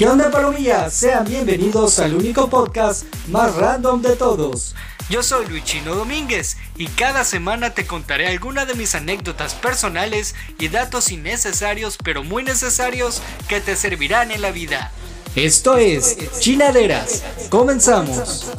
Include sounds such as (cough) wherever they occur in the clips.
¿Qué onda palomilla? Sean bienvenidos al único podcast más random de todos. Yo soy Luichino Domínguez y cada semana te contaré alguna de mis anécdotas personales y datos innecesarios pero muy necesarios que te servirán en la vida. Esto es Chinaderas. Comenzamos.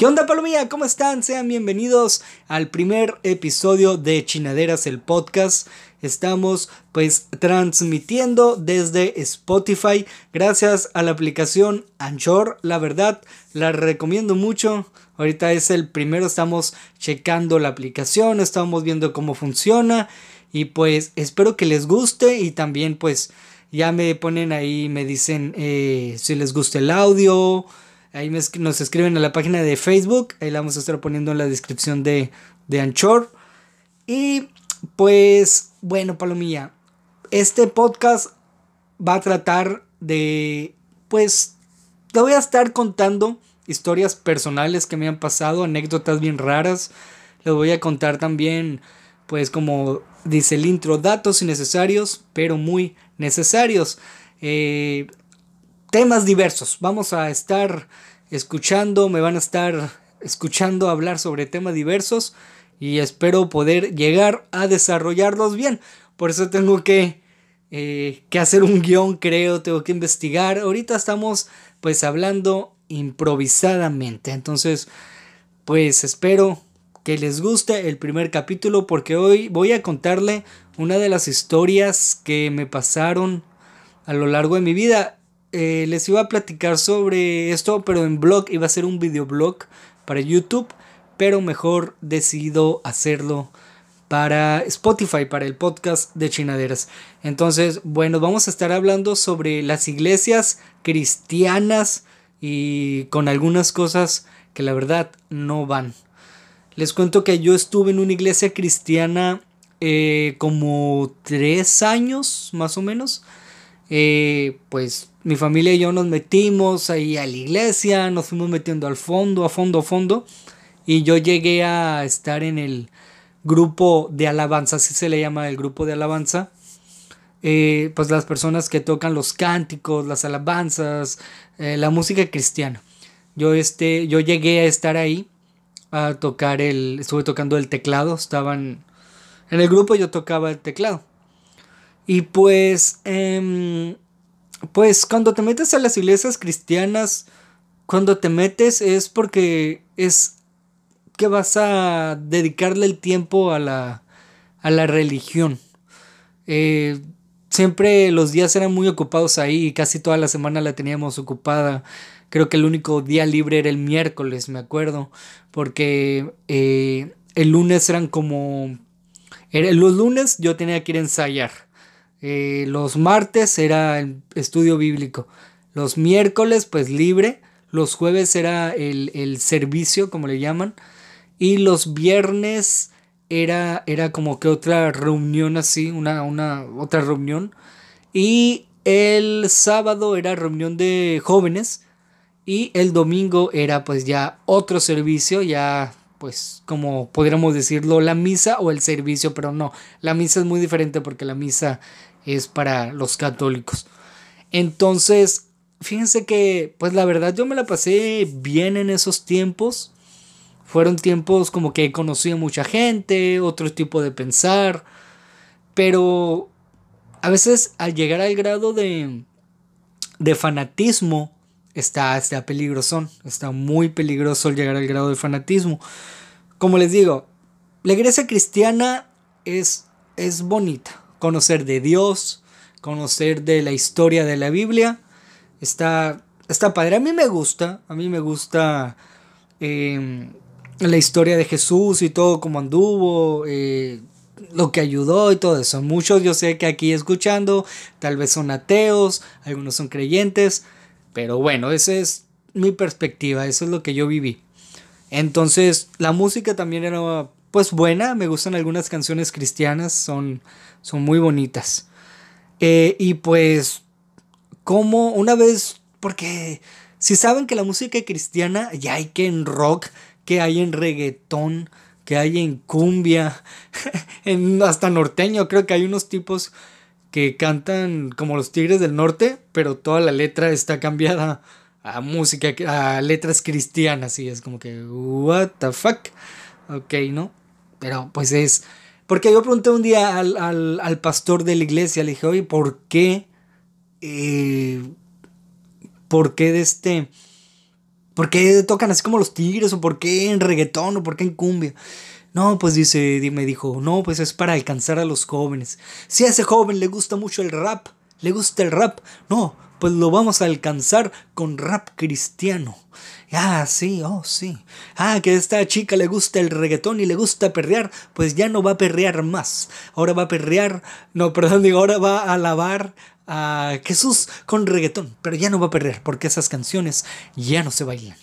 ¿Qué onda Palomilla? ¿Cómo están? Sean bienvenidos al primer episodio de Chinaderas, el podcast. Estamos pues transmitiendo desde Spotify gracias a la aplicación Anchor. La verdad, la recomiendo mucho. Ahorita es el primero, estamos checando la aplicación, estamos viendo cómo funciona y pues espero que les guste y también pues ya me ponen ahí, me dicen eh, si les gusta el audio Ahí nos escriben a la página de Facebook. Ahí la vamos a estar poniendo en la descripción de, de Anchor. Y pues, bueno, Palomilla. Este podcast va a tratar de. Pues. Te voy a estar contando historias personales que me han pasado, anécdotas bien raras. Les voy a contar también, pues como dice el intro, datos innecesarios, pero muy necesarios. Eh, temas diversos. Vamos a estar escuchando, me van a estar escuchando hablar sobre temas diversos y espero poder llegar a desarrollarlos bien. Por eso tengo que, eh, que hacer un guion, creo, tengo que investigar. Ahorita estamos pues hablando improvisadamente. Entonces, pues espero que les guste el primer capítulo porque hoy voy a contarle una de las historias que me pasaron a lo largo de mi vida. Eh, les iba a platicar sobre esto, pero en blog iba a ser un videoblog para YouTube, pero mejor decido hacerlo para Spotify, para el podcast de Chinaderas. Entonces, bueno, vamos a estar hablando sobre las iglesias cristianas y con algunas cosas que la verdad no van. Les cuento que yo estuve en una iglesia cristiana eh, como tres años, más o menos. Eh, pues mi familia y yo nos metimos ahí a la iglesia, nos fuimos metiendo al fondo, a fondo, a fondo. Y yo llegué a estar en el grupo de alabanza, así se le llama el grupo de alabanza. Eh, pues las personas que tocan los cánticos, las alabanzas, eh, la música cristiana. Yo, este, yo llegué a estar ahí a tocar el, estuve tocando el teclado, estaban en el grupo yo tocaba el teclado. Y pues, em, pues cuando te metes a las iglesias cristianas, cuando te metes es porque es que vas a dedicarle el tiempo a la, a la religión. Eh, siempre los días eran muy ocupados ahí casi toda la semana la teníamos ocupada. Creo que el único día libre era el miércoles, me acuerdo, porque eh, el lunes eran como... los lunes yo tenía que ir a ensayar eh, los martes era el estudio bíblico. Los miércoles, pues libre. Los jueves era el, servicio, como le llaman. Y los viernes era, era como que otra reunión así, una, una otra reunión. Y el sábado era reunión de jóvenes. Y el domingo era pues ya otro servicio, ya pues como podríamos decirlo, la misa o el servicio, pero no, la misa es muy diferente porque la misa es para los católicos. Entonces, fíjense que, pues la verdad yo me la pasé bien en esos tiempos. Fueron tiempos como que conocí a mucha gente, otro tipo de pensar, pero a veces al llegar al grado de, de fanatismo, está, está peligroso, está muy peligroso al llegar al grado de fanatismo. Como les digo, la iglesia cristiana es, es bonita, conocer de Dios, conocer de la historia de la Biblia. Está, está padre. A mí me gusta, a mí me gusta em, la historia de Jesús y todo como anduvo, eh, lo que ayudó y todo eso. Muchos yo sé que aquí escuchando tal vez son ateos, algunos son creyentes, pero bueno, esa es mi perspectiva, eso es lo que yo viví. Entonces, la música también era pues buena, me gustan algunas canciones cristianas, son son muy bonitas. Eh, y pues, como una vez, porque si saben que la música cristiana, ya hay que en rock, que hay en reggaetón, que hay en cumbia, (laughs) en hasta norteño, creo que hay unos tipos que cantan como los Tigres del Norte, pero toda la letra está cambiada a música, a letras cristianas, y es como que, what the fuck, ok, ¿no? Pero pues es, porque yo pregunté un día al, al pastor de la iglesia, le dije, oye, ¿por qué? Eh, ¿Por qué de este ¿Por qué tocan así como los tigres? ¿O por qué en reggaetón? ¿O por qué en cumbia? No, pues dice, me dijo, no, pues es para alcanzar a los jóvenes. Si a ese joven le gusta mucho el rap, le gusta el rap, no, pues lo vamos a alcanzar con rap cristiano. Ah, sí, oh, sí. Ah, que a esta chica le gusta el reggaetón y le gusta perrear, pues ya no va a perrear más. Ahora va a perrear, no, perdón, digo, ahora va a alabar a Jesús con reggaetón, pero ya no va a perder porque esas canciones ya no se bailan.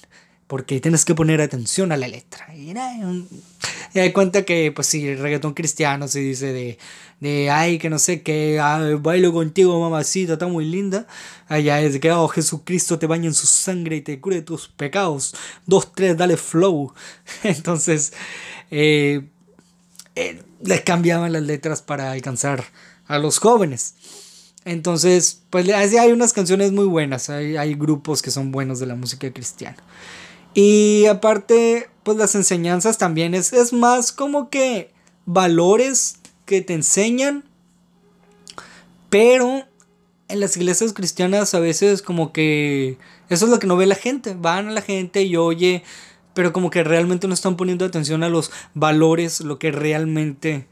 Porque tienes que poner atención a la letra. Y da cuenta que, pues sí, el reggaetón cristiano se dice de, de ay, que no sé, que bailo contigo, mamacita, está muy linda. Allá es que, oh, Jesucristo te baña en su sangre y te cure tus pecados. Dos, tres, dale flow. (laughs) Entonces, eh, eh, les cambiaban las letras para alcanzar a los jóvenes. Entonces, pues hay unas canciones muy buenas, hay, grupos que son buenos de la música cristiana. Y aparte, pues las enseñanzas también es, es más como que valores que te enseñan, pero en las iglesias cristianas a veces como que eso es lo que no ve la gente, van a la gente y oye, pero como que realmente no están poniendo atención a los valores, lo que realmente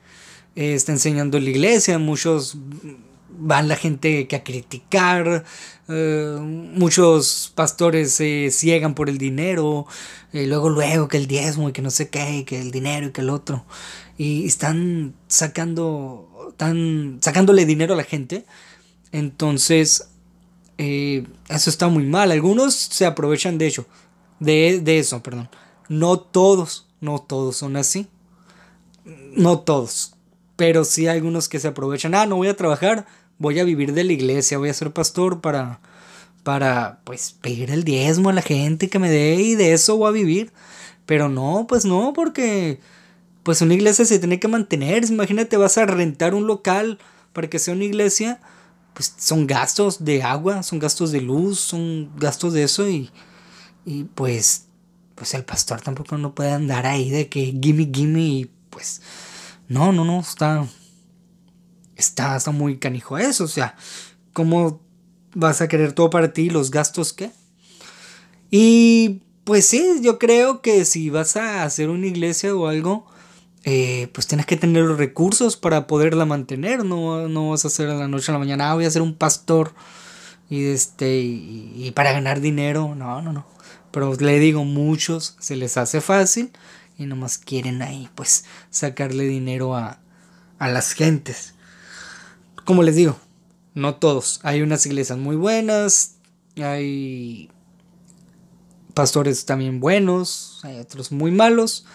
eh, está enseñando la iglesia, muchos van la gente que a criticar, eh, muchos pastores se ciegan por el dinero, y luego luego que el diezmo y que no sé qué, y que el dinero y que el otro, y están sacando, están sacándole dinero a la gente, entonces eh, eso está muy mal, algunos se aprovechan de ello, de, de eso, perdón, no todos, no todos son así, no todos, pero sí hay algunos que se aprovechan, ah, no voy a trabajar, voy a vivir de la iglesia, voy a ser pastor para, para, pues, pedir el diezmo a la gente que me dé y de eso voy a vivir. Pero no, pues no, porque, pues una iglesia se tiene que mantener. Imagínate, vas a rentar un local para que sea una iglesia, pues son gastos de agua, son gastos de luz, son gastos de eso y, y pues, pues el pastor tampoco no puede andar ahí de que gimme, gimme y pues, no, no, no, está, está, muy canijo eso. O sea, ¿cómo vas a querer todo para ti? ¿Los gastos qué? Y pues sí, yo creo que si vas a hacer una iglesia o algo, eh, pues tienes que tener los recursos para poderla mantener. No, no vas a hacer a la noche a la mañana, ah, voy a ser un pastor y, este, y, para ganar dinero. No, no, no. Pero le digo, muchos se les hace fácil y nomás quieren ahí, pues, sacarle dinero a, a las gentes como les digo, no todos. Hay unas iglesias muy buenas, hay pastores también buenos, hay otros muy malos,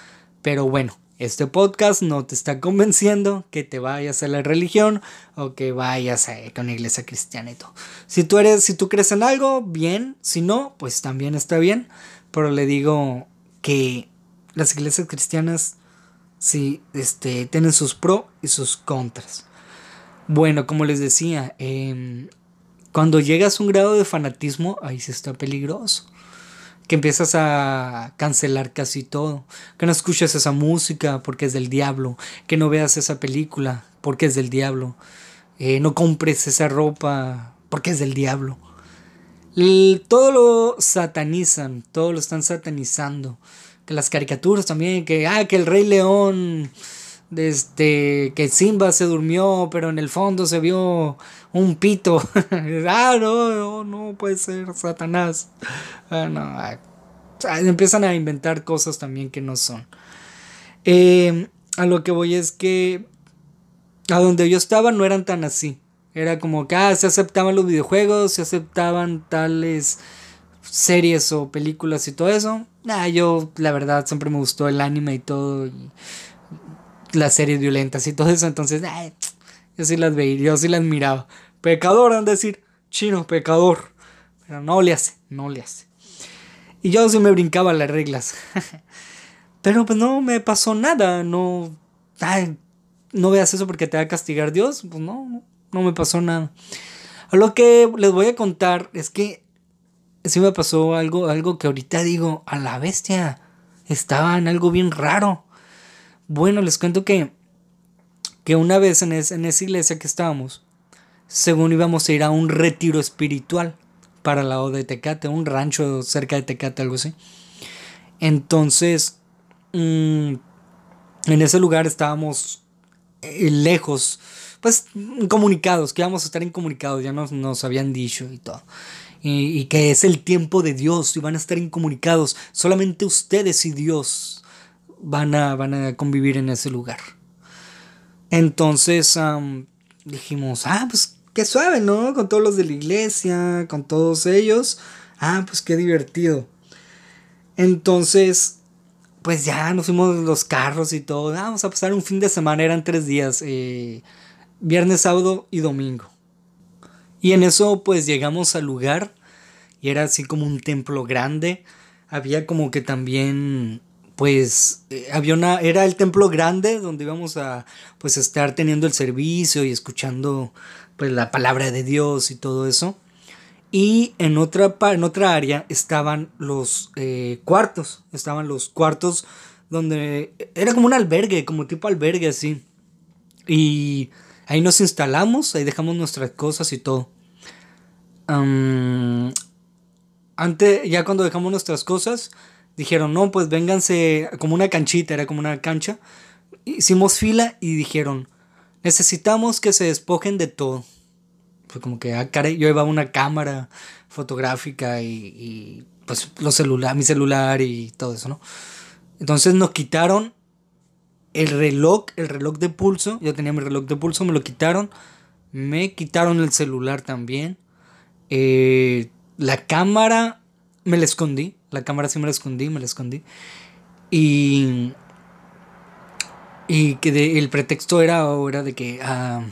pero bueno, este podcast no te está (laughs) convenciendo que te vayas a la religión o que vayas a una iglesia cristiana y todo. Si tú eres, si tú crees en algo, bien, si no, pues también está bien, pero le digo que las iglesias cristianas sí este, tienen sus pros y sus contras. Bueno, como les decía, em, cuando llegas a un grado de fanatismo, ahí sí está peligroso. Que empiezas a cancelar casi todo. Que no escuches esa música porque es del diablo. Que no veas esa película porque es del diablo. Eh, no compres esa ropa porque es del diablo. todo lo satanizan, todo lo están satanizando. Que las caricaturas también, que, ah, que el Rey León este, que Simba se durmió, pero en el fondo se vio un pito. (laughs) ah, no, no, puede ser Satanás. Ah, no, ah, empiezan a inventar cosas también que no son. Em, a lo que voy es que a donde yo estaba no eran tan así. Era como que ah, se aceptaban los videojuegos, se aceptaban tales series o películas y todo eso. Ah, yo la verdad siempre me gustó el anime y todo. Las series violentas y todo eso. Entonces, yo sí las veía, yo sí las miraba. Pecador, han de decir, chino, pecador. Pero no le hace, no le hace. Y yo sí me brincaba las reglas. (laughs) Pero pues no me pasó nada, no... no veas eso porque te va a castigar Dios. Pues no, no, no me pasó nada. Lo que les voy a contar es que sí me pasó algo, algo que ahorita digo, a la bestia, estaba en algo bien raro. Bueno, les cuento que, que una vez en, en esa iglesia que estábamos, según íbamos a ir a un retiro espiritual para la lado de Tecate, un rancho cerca de Tecate, algo así. Entonces, mm, en ese lugar estábamos eh, lejos, pues incomunicados, que íbamos a estar incomunicados, ya nos, nos habían dicho y todo. Y, y, que es el tiempo de Dios y van a estar incomunicados. Solamente ustedes y Dios van a, van a convivir en ese lugar. Entonces dijimos, ah, pues qué suave, ¿no? Con todos los de la iglesia, con todos ellos. Ah, pues qué divertido. Entonces, pues ya nos fuimos los carros y todo. Ah, vamos a pasar un fin de semana, eran tres días. Eh, viernes, sábado y domingo. Y en eso pues llegamos al lugar y era así como un templo grande. Había como que también pues eh, había una era el templo grande donde íbamos a pues estar teniendo el servicio y escuchando pues la palabra de Dios y todo eso. Y en otra, en otra área estaban los eh, cuartos, estaban los cuartos donde era como un albergue, como tipo albergue así. Y ahí nos instalamos, ahí dejamos nuestras cosas y todo. antes, ya cuando dejamos nuestras cosas, dijeron, no, pues vénganse como una canchita, era como una cancha. Hicimos fila y dijeron, necesitamos que se despojen de todo. Fue como que, ah, yo llevaba una cámara fotográfica y, pues los celular, mi celular y todo eso, ¿no? Entonces nos quitaron el reloj, el reloj de pulso, yo tenía mi reloj de pulso, me lo quitaron, me quitaron el celular también, eh, la cámara me la escondí, la cámara sí me la escondí, me la escondí, y, y que el pretexto era, era de que... Ah,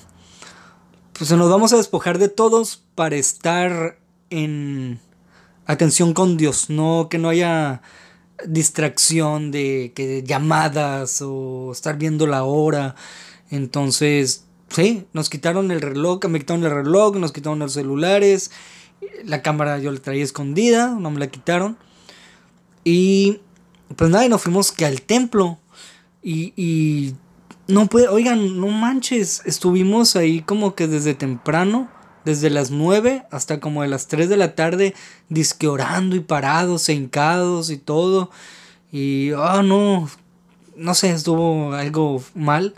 pues nos vamos a despojar de todos para estar en atención con Dios, no que no haya distracción de que llamadas o estar viendo la hora. Entonces, sí, nos quitaron el reloj, me quitaron el reloj, nos quitaron los celulares, la cámara yo la traía escondida, no me la quitaron. Y pues nada, y nos fuimos que al templo. Y, y no puede, oigan, no manches, estuvimos ahí como que desde temprano, desde las 9 hasta como de las 3 de la tarde, disque orando y parados, hincados y todo. Y, oh no, no sé, estuvo algo mal.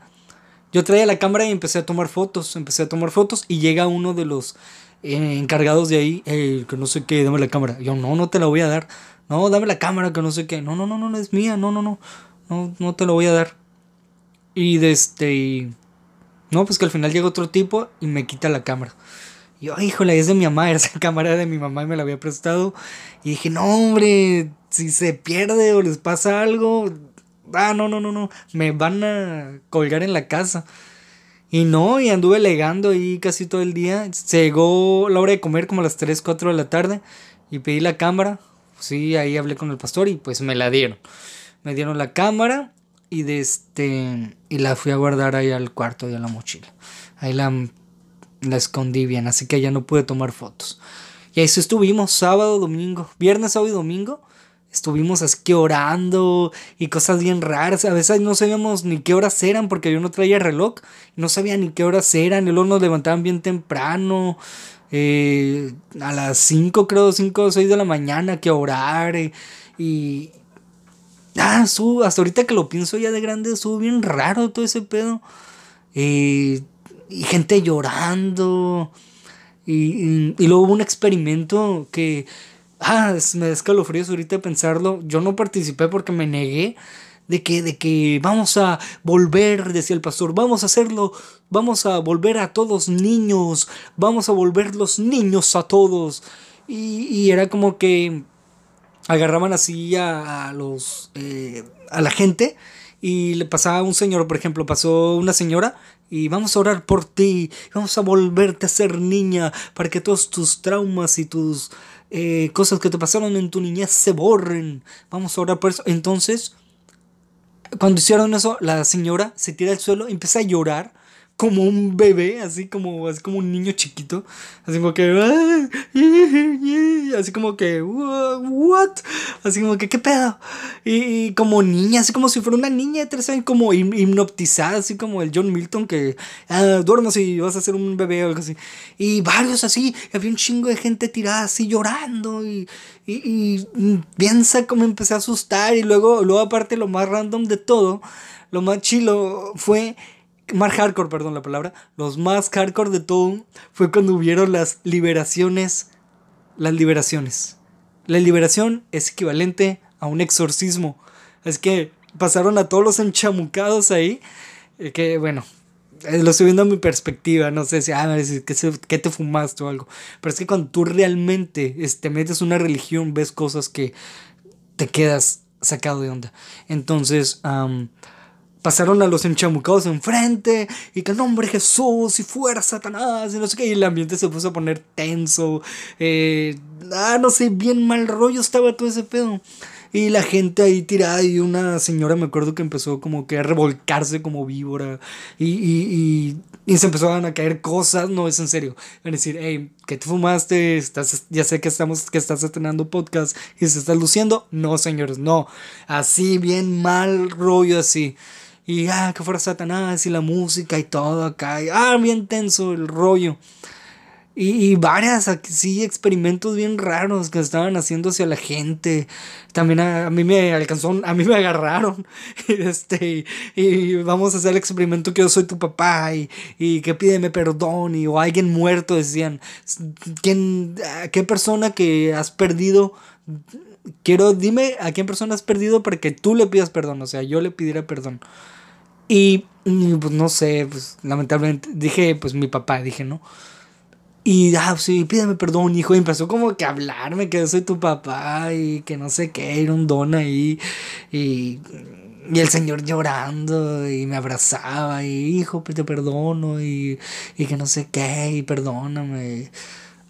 Yo traía la cámara y empecé a tomar fotos, empecé a tomar fotos y llega uno de los eh, encargados de ahí, que no sé qué, dame la cámara. Yo, no, no te la voy a dar. No, dame la cámara, que no sé qué. No, no, no, no, no es mía, no, no, no, no, no te la voy a dar. Y de este. No, pues que al final llega otro tipo y me quita la cámara. Y yo, híjole, es de mi mamá, (laughs) esa cámara de mi mamá y me la había prestado. Y dije, no, hombre, si se pierde o les pasa algo, ah, no, no, no, no, me van a colgar en la casa. Y no, y anduve legando ahí casi todo el día. Llegó la hora de comer como a las 3, 4 de la tarde y pedí la cámara. Sí, ahí hablé con el pastor y pues me la dieron. Me dieron la cámara y de este y la fui a guardar ahí al cuarto y a la mochila. Ahí la, la escondí bien, así que ya no pude tomar fotos. Y ahí estuvimos sábado, domingo, viernes, sábado y domingo. Estuvimos así orando y cosas bien raras. A veces no sabíamos ni qué horas eran porque yo no traía reloj. No sabía ni qué horas eran. Y luego nos levantaban bien temprano. Eh, a las 5 creo, 5 o 6 de la mañana que orar. Eh, y, Ah, su, hasta ahorita que lo pienso ya de grande, estuvo bien raro todo ese pedo. y gente llorando. Y, y, luego hubo un experimento que. Ah, me da escalofríos ahorita pensarlo. Yo no participé porque me negué. De que, de que vamos a volver, decía el pastor, vamos a hacerlo, vamos a volver a todos niños, vamos a volver los niños a todos. Y, y era como que agarraban así a, los eh, a la gente y le pasaba un señor, por ejemplo, pasó una señora y vamos a orar por ti, vamos a volverte a ser niña para que todos tus traumas y tus eh, cosas que te pasaron en tu niñez se borren, vamos a orar por eso. Entonces, cuando hicieron eso, la señora se tira al suelo y empieza a llorar como un bebé, así como, así como un niño chiquito, así como que, así como que, what, así como que, ¿qué pedo? Y, como niña, así como si fuera una niña de tres años, como hipnotizada, así como el John Milton, que ah, duermas y vas a ser un bebé o algo así. Y varios así, había un chingo de gente tirada así llorando y, y, y piensa como empecé a asustar y luego, luego aparte lo más random de todo, lo más chilo fue más hardcore, perdón la palabra, los más hardcore de todo fue cuando hubieron las liberaciones, las liberaciones. La liberación es equivalente a un exorcismo. Es que pasaron a todos los enchamucados ahí, eh, que bueno, eh, lo estoy viendo a mi perspectiva, no sé si, ah, ¿qué, te fumaste o algo. Pero es que cuando tú realmente te este, metes una religión, ves cosas que te quedas sacado de onda. Entonces, pasaron a los enchamucados enfrente y que nombre Jesús y fuera Satanás y no sé qué y el ambiente se puso a poner tenso eh, ah no sé bien mal rollo estaba todo ese pedo y la gente ahí tirada y una señora me acuerdo que empezó como que a revolcarse como víbora y, y, y, se empezaron a caer cosas, no es en serio. a decir, hey, ¿qué te fumaste? Estás, ya sé que, estamos, que estás estrenando podcast y se está luciendo. No, señores, no. Así, bien mal rollo así. Y ah, que fuera Satanás y la música y todo acá. Ah, bien tenso el rollo. Y, y varias, sí, experimentos bien raros que estaban haciéndose a la gente. También a, mí me alcanzó, a mí me agarraron. (laughs) este, y, vamos a hacer el experimento que yo soy tu papá y, y que pídeme perdón. Y, o alguien muerto, decían. ¿Quién, ¿Qué persona que has perdido? Quiero, dime a quién persona has perdido para que tú le pidas perdón. O sea, yo le pidiera perdón. Y pues no sé, pues lamentablemente dije, pues mi papá, dije, ¿no? Y, ah, sí, pídeme perdón, hijo. Y empezó como que a hablarme que soy tu papá y que no sé qué, era un don ahí. Y, y el señor llorando y me abrazaba y, hijo, pues te perdono y, y que no sé qué, y perdóname.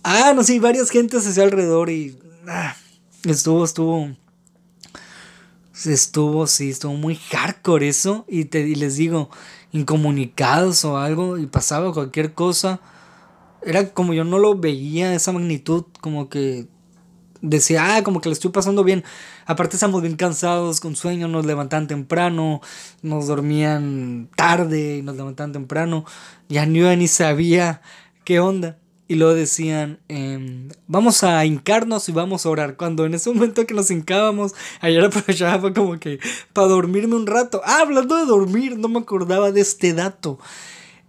Ah, no sé, varias gentes hacia alrededor y ah, estuvo, estuvo, estuvo, sí, estuvo muy hardcore eso. Y, te, y les digo, incomunicados o algo, y pasaba cualquier cosa. Era como yo no lo veía, esa magnitud, como que decía, ah, como que le estoy pasando bien. Aparte estamos bien cansados, con sueño, nos levantan temprano, nos dormían tarde y nos levantaban temprano. Ya ni yo ni sabía qué onda. Y luego decían, em, vamos a hincarnos y vamos a orar. Cuando en ese momento que nos hincábamos, ayer aprovechaba fue como que para dormirme un rato. Ah, hablando de dormir, no me acordaba de este dato.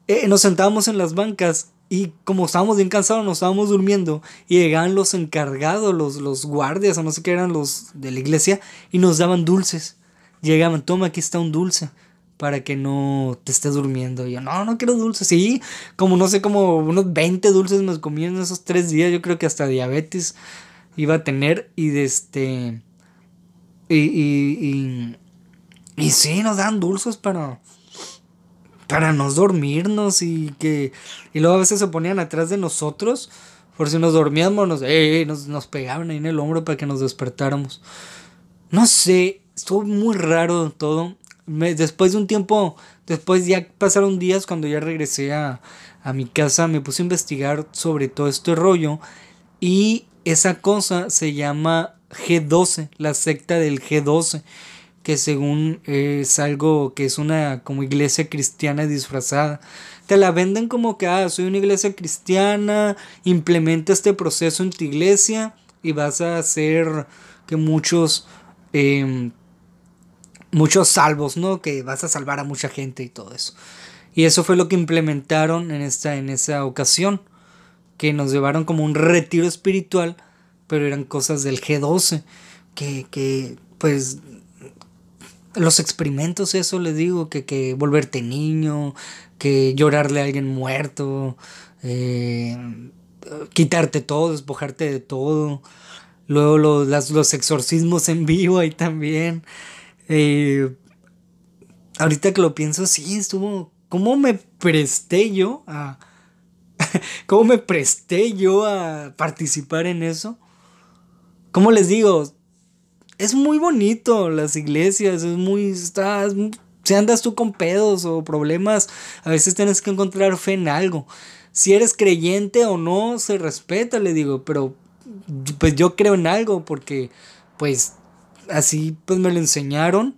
Eh, nos sentábamos en las bancas y como estábamos bien cansados, nos estábamos durmiendo. Y llegaban los encargados, los, los guardias o no sé qué eran los de la iglesia, y nos daban dulces. Llegaban, toma, aquí está un dulce para que no te estés durmiendo. Y yo, no, no quiero dulces. Sí, como no sé, como unos 20 dulces me comí en esos tres días. Yo creo que hasta diabetes iba a tener. Y de este. Y, y, y, y sí, nos dan dulces para. Para no dormirnos y que. Y luego a veces se ponían atrás de nosotros. Por si nos dormíamos, nos, eh, nos, nos pegaban ahí en el hombro para que nos despertáramos. No sé, estuvo muy raro todo después de un tiempo, después ya pasaron días cuando ya regresé a, a mi casa, me puse a investigar sobre todo este rollo y esa cosa se llama G12, la secta del G12, que según es algo que es una como iglesia cristiana disfrazada. Te la venden como que, ah, soy una iglesia cristiana, implementa este proceso en tu iglesia y vas a hacer que muchos eh, muchos salvos, ¿no? Que vas a salvar a mucha gente y todo eso. Y eso fue lo que implementaron en esta en esa ocasión, que nos llevaron como un retiro espiritual, pero eran cosas del G12, que, que pues los experimentos, eso les digo, que, que volverte niño, que llorarle a alguien muerto, eh, quitarte todo, despojarte de todo. Luego los, los exorcismos en vivo ahí también. Eh, ahorita que lo pienso, sí, estuvo. ¿Cómo me presté yo a. (laughs) ¿Cómo me presté yo a participar en eso? ¿Cómo les digo? es muy bonito las iglesias, es muy, estás, si andas tú con pedos o problemas, a veces tienes que encontrar fe en algo. Si eres creyente o no, se respeta, le digo, pero pues yo creo en algo porque pues así pues me lo enseñaron.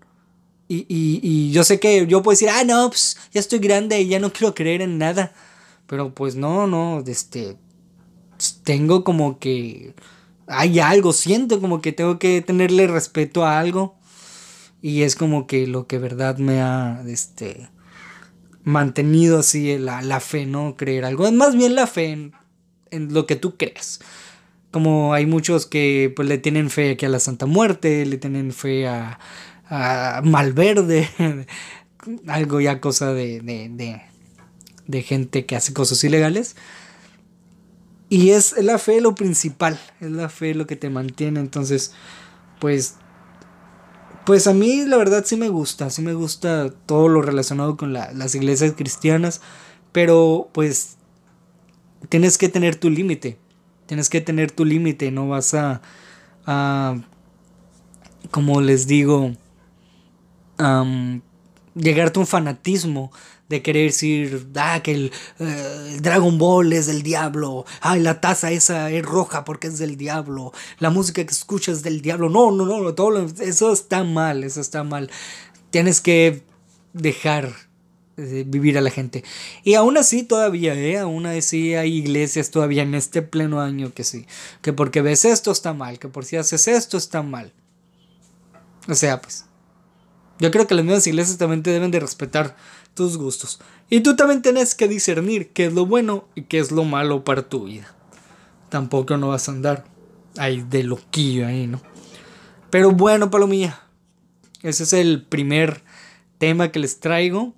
Y, y, y yo sé que yo puedo decir, ah, no, pues ya estoy grande y ya no quiero creer en nada. Pero pues no, no, este, tengo como que hay algo, siento como que tengo que tenerle respeto a algo. Y es como que lo que verdad me ha este, mantenido así la, la fe, ¿no? Creer algo. Es más bien la fe en, en, lo que tú creas. Como hay muchos que pues, le tienen fe aquí a la Santa Muerte, le tienen fe a, a Malverde, (laughs) algo ya cosa de, de, de, gente que hace cosas ilegales. Y es la fe lo principal, es la fe lo que te mantiene. Entonces, pues, pues a mí la verdad sí me gusta, sí me gusta todo lo relacionado con las iglesias cristianas, pero pues tienes que tener tu límite, tienes que tener tu límite, no vas a, a, como les digo, llegarte a un fanatismo de querer decir, ah, que el, eh, Dragon Ball es del diablo, ay, la taza esa es roja porque es del diablo, la música que escuchas es del diablo. No, no, no, todo eso está mal, eso está mal. Tienes que dejar de vivir a la gente. Y aún así todavía, ¿eh? Aún así hay iglesias todavía en este pleno año que sí. Que porque ves esto está mal, que por si haces esto está mal. O sea, pues. Yo creo que las mismas iglesias también te deben de respetar tus gustos. Y tú también tienes que discernir qué es lo bueno y qué es lo malo para tu vida. Tampoco no vas a andar ahí de loquillo ahí, ¿no? Pero bueno, palomilla. Ese es el primer tema que les traigo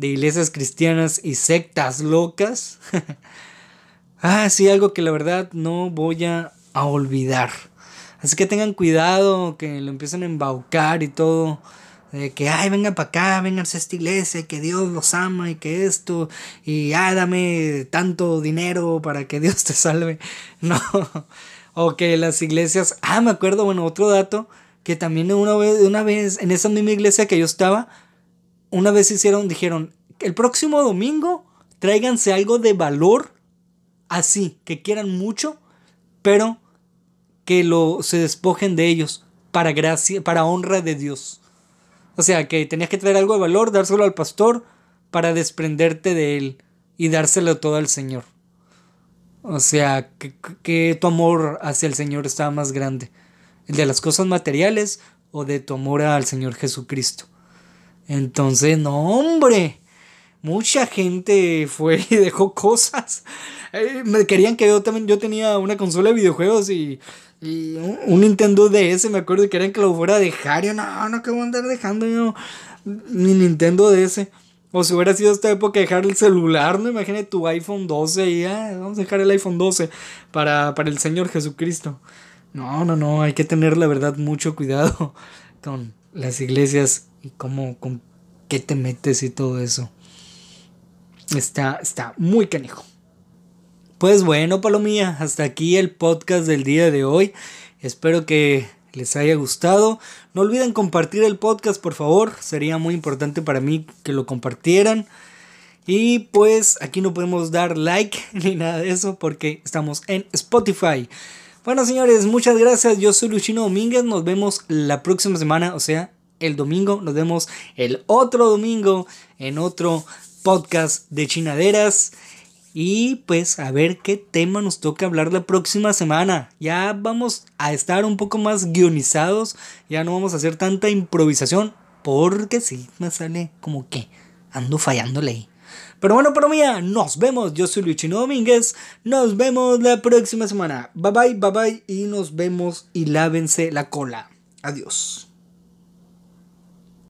de iglesias cristianas y sectas locas. (laughs) ah, sí, algo que la verdad no voy a, olvidar. Así que tengan cuidado, que lo empiecen a embaucar y todo de que, ay, vengan para acá, vengan a esta iglesia, que Dios los ama y que esto, y ay, dame tanto dinero para que (laughs) Dios te salve. (laughs) No. O que las iglesias, ah, me acuerdo, bueno, otro dato, que también una vez, una vez en esa misma iglesia que yo estaba, una vez hicieron, dijeron, el próximo domingo tráiganse algo de valor, así, que quieran mucho, pero que lo se despojen de ellos para gracia, para honra de Dios. O sea, que tenías que traer algo de valor, dárselo al pastor para desprenderte de él y dárselo todo al Señor. O sea, que, tu amor hacia el Señor estaba más grande. ¿El de las cosas materiales o de tu amor al Señor Jesucristo? Entonces, no, hombre. Mucha gente fue y (laughs) dejó cosas. Eh, me querían que yo también yo tenía una consola de videojuegos y y un, Nintendo DS, me acuerdo que eran que lo fuera a dejar. Yo, no, no, que voy a andar dejando yo mi Nintendo DS. O si hubiera sido esta época dejar el celular, ¿no? Imagínate tu iPhone 12 y ya, vamos a dejar el iPhone 12 para, para el Señor Jesucristo. No, no, no, hay que tener la verdad mucho cuidado (laughs) con las iglesias y cómo, con qué te metes y todo eso. Está, está muy canijo. Pues bueno, Palomía, hasta aquí el podcast del día de hoy. Espero que les haya gustado. No olviden compartir el podcast, por favor. Sería muy importante para mí que lo compartieran. Y pues aquí no podemos dar like (laughs) ni nada de eso porque estamos en Spotify. Bueno, señores, muchas gracias. Yo soy Luchino Domínguez. Nos vemos la próxima semana, o sea, el domingo. Nos vemos el otro domingo en otro podcast de chinaderas. Y pues a ver qué tema nos toca hablar la próxima semana. Ya vamos a estar un poco más guionizados. Ya no vamos a hacer tanta improvisación. Porque sí, me sale como que ando fallándole ahí. Pero bueno, pero mía, nos vemos. Yo soy Luchino Domínguez. Nos vemos la próxima semana. Bye bye, bye bye. Y nos vemos y lávense la cola. Adiós.